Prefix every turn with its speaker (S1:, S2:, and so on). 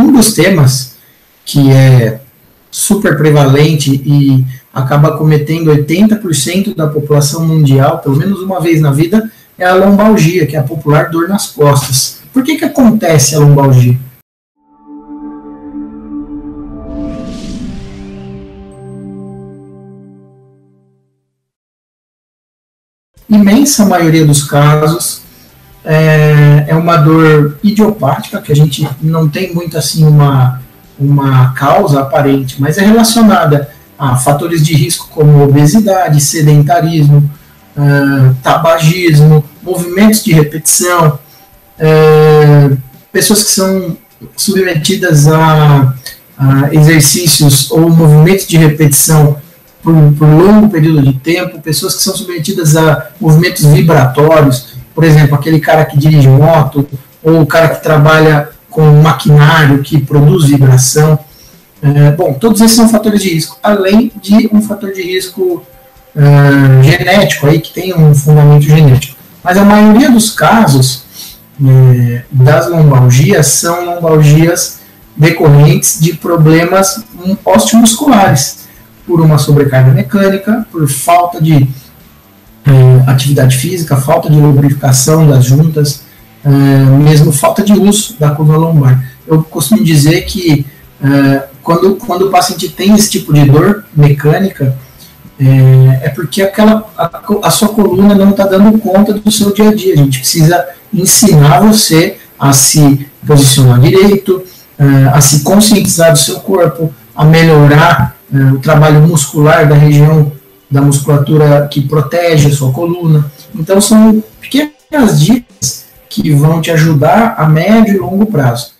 S1: um dos temas que é super prevalente e acaba cometendo 80% da população mundial, pelo menos uma vez na vida, é a lombalgia, que é a popular dor nas costas. Por que, que acontece a lombalgia? Imensa maioria dos casos é, é uma dor idiopática, que a gente não tem muito assim uma, uma causa aparente, mas é relacionada a fatores de risco como obesidade, sedentarismo, uh, tabagismo, movimentos de repetição, uh, pessoas que são submetidas a, a, exercícios ou movimentos de repetição por, por longo período de tempo, pessoas que são submetidas a movimentos vibratórios, por exemplo, aquele cara que dirige moto, ou o cara que trabalha com maquinário que produz vibração. É, bom, todos esses são fatores de risco, além de um fator de risco uh, genético, aí, que tem um fundamento genético. Mas a maioria dos casos é, das lombalgias são lombalgias decorrentes de problemas osteomusculares, por uma sobrecarga mecânica, por falta de uh, atividade física, falta de lubrificação das juntas, uh, mesmo falta de uso da curva lombar. Eu costumo dizer que uh, quando, quando o paciente tem esse tipo de dor mecânica, é, é porque aquela, a, a, sua coluna não está dando conta do seu dia a dia. A gente precisa ensinar você a se posicionar direito, a se conscientizar do seu corpo, a melhorar o trabalho muscular da região da musculatura que protege a sua coluna. Então, são pequenas dicas que vão te ajudar a médio e longo prazo.